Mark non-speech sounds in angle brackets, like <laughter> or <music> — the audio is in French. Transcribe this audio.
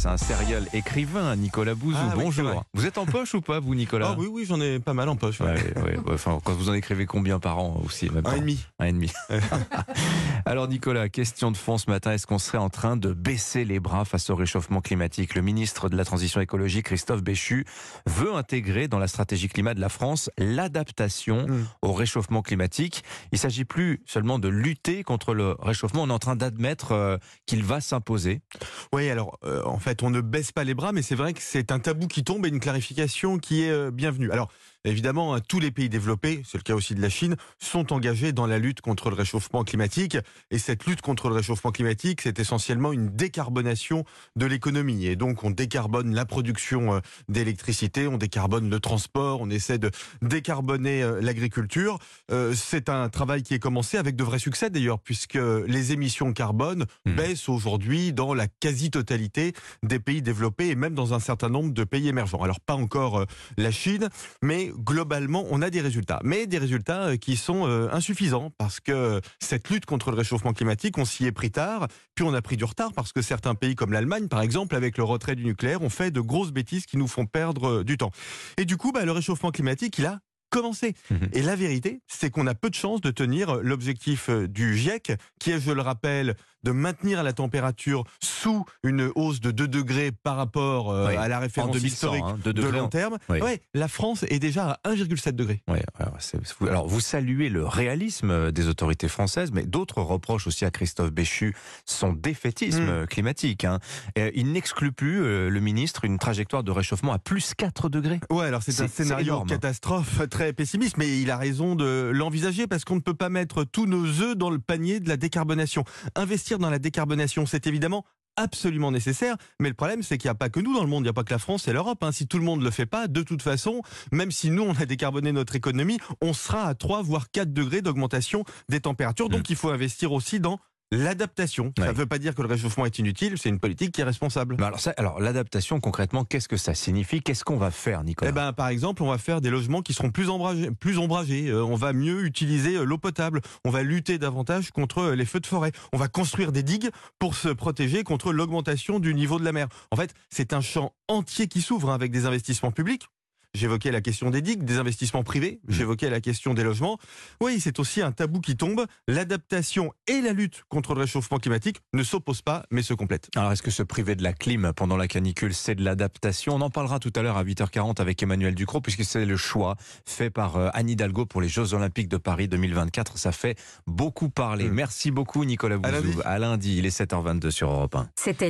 C'est un serial écrivain, Nicolas Bouzou. Ah Bonjour. vous êtes en poche ou pas, vous, Nicolas Ah oui, oui, j'en ai pas mal en poche. ouais. Ouais, enfin, quand vous en écrivez combien par an aussi même Un et demi. Un et demi. <laughs> Alors Nicolas, question de fond ce matin, est-ce qu'on serait en train de baisser les bras face au réchauffement climatique? Le ministre de la Transition écologique, Christophe Béchu, veut intégrer dans la stratégie climat de la France l'adaptation Mm. au réchauffement climatique. Il ne s'agit plus seulement de lutter contre le réchauffement, on est en train d'admettre euh, qu'il va s'imposer. Oui, alors euh, en fait, on ne baisse pas les bras, mais c'est vrai que c'est un tabou qui tombe et une clarification qui est euh, bienvenue. Alors, évidemment, hein, tous les pays développés, c'est le cas aussi de la Chine, sont engagés dans la lutte contre le réchauffement climatique. Et cette lutte contre le réchauffement climatique, c'est essentiellement une décarbonation de l'économie. Et donc, on décarbone la production euh, d'électricité, on décarbone le transport, on essaie de décarboner euh, l'agriculture. Euh, c'est un travail qui est commencé avec de vrais succès d'ailleurs, puisque les émissions carbone Mhm. baissent aujourd'hui dans la quasi-totalité des pays développés et même dans un certain nombre de pays émergents. Alors pas encore la Chine, mais globalement on a des résultats. Mais des résultats euh, qui sont euh, insuffisants parce que cette lutte contre le réchauffement climatique, on s'y est pris tard, puis on a pris du retard parce que certains pays comme l'Allemagne par exemple, avec le retrait du nucléaire, ont fait de grosses bêtises qui nous font perdre euh, du temps. Et du coup, bah, le réchauffement climatique, il a commencé. Mhm. Et la vérité, c'est qu'on a peu de chances de tenir l'objectif euh, du GIEC, qui est, je le rappelle, de maintenir la température sous une hausse de 2 degrés par rapport euh, Oui, à la En référence 2100, historique hein, de long en- terme. Oui. Ouais, la France est déjà à 1,7 degré. Alors, vous- alors, vous saluez le réalisme euh, des autorités françaises, mais d'autres reprochent aussi à Christophe Béchu son défaitisme Mm. euh, climatique. hein. Et il n'exclut plus, euh, le ministre, une trajectoire de réchauffement à plus 4 degrés. Ouais, alors c'est un scénario catastrophe très pessimiste, mais il a raison de l'envisager parce qu'on ne peut pas mettre tous nos œufs dans le panier de la décarbonation. Investir dans la décarbonation, c'est évidemment absolument nécessaire, mais le problème c'est qu'il n'y a pas que nous dans le monde, il n'y a pas que la France et l'Europe. hein. Si tout le monde ne le fait pas, de toute façon, même si nous on a décarboné notre économie, on sera à 3 voire 4 degrés d'augmentation des températures. Donc il faut investir aussi dans l'adaptation. Ça Ouais. ne veut pas dire que le réchauffement est inutile, c'est une politique qui est responsable. Mais alors, ça- alors l'adaptation, concrètement, qu'est-ce que ça signifie? Qu'est-ce qu'on va faire, Nicolas? Eh ben, par exemple, on va faire des logements qui seront plus ombragés. Plus ombragés. Euh, on va mieux utiliser euh, l'eau potable. On va lutter davantage contre euh, les feux de forêt. On va construire des digues pour se protéger contre l'augmentation du niveau de la mer. En fait, c'est un champ entier qui s'ouvre hein, avec des investissements publics. J'évoquais la question des digues, des investissements privés. J'évoquais la question des logements. Oui, c'est aussi un tabou qui tombe. L'adaptation et la lutte contre le réchauffement climatique ne s'opposent pas, mais se complètent. Alors, est-ce que se priver de la clim pendant la canicule, c'est de l'adaptation? On en parlera tout à l'heure à 8h40 avec Emmanuel Ducrot, puisque c'est le choix fait par euh, Anne Hidalgo pour les Jeux Olympiques de Paris 2024. Ça fait beaucoup parler. Mm. Merci beaucoup, Nicolas À Bouzou. lundi. À lundi, il est 7h22 sur Europe 1. C'était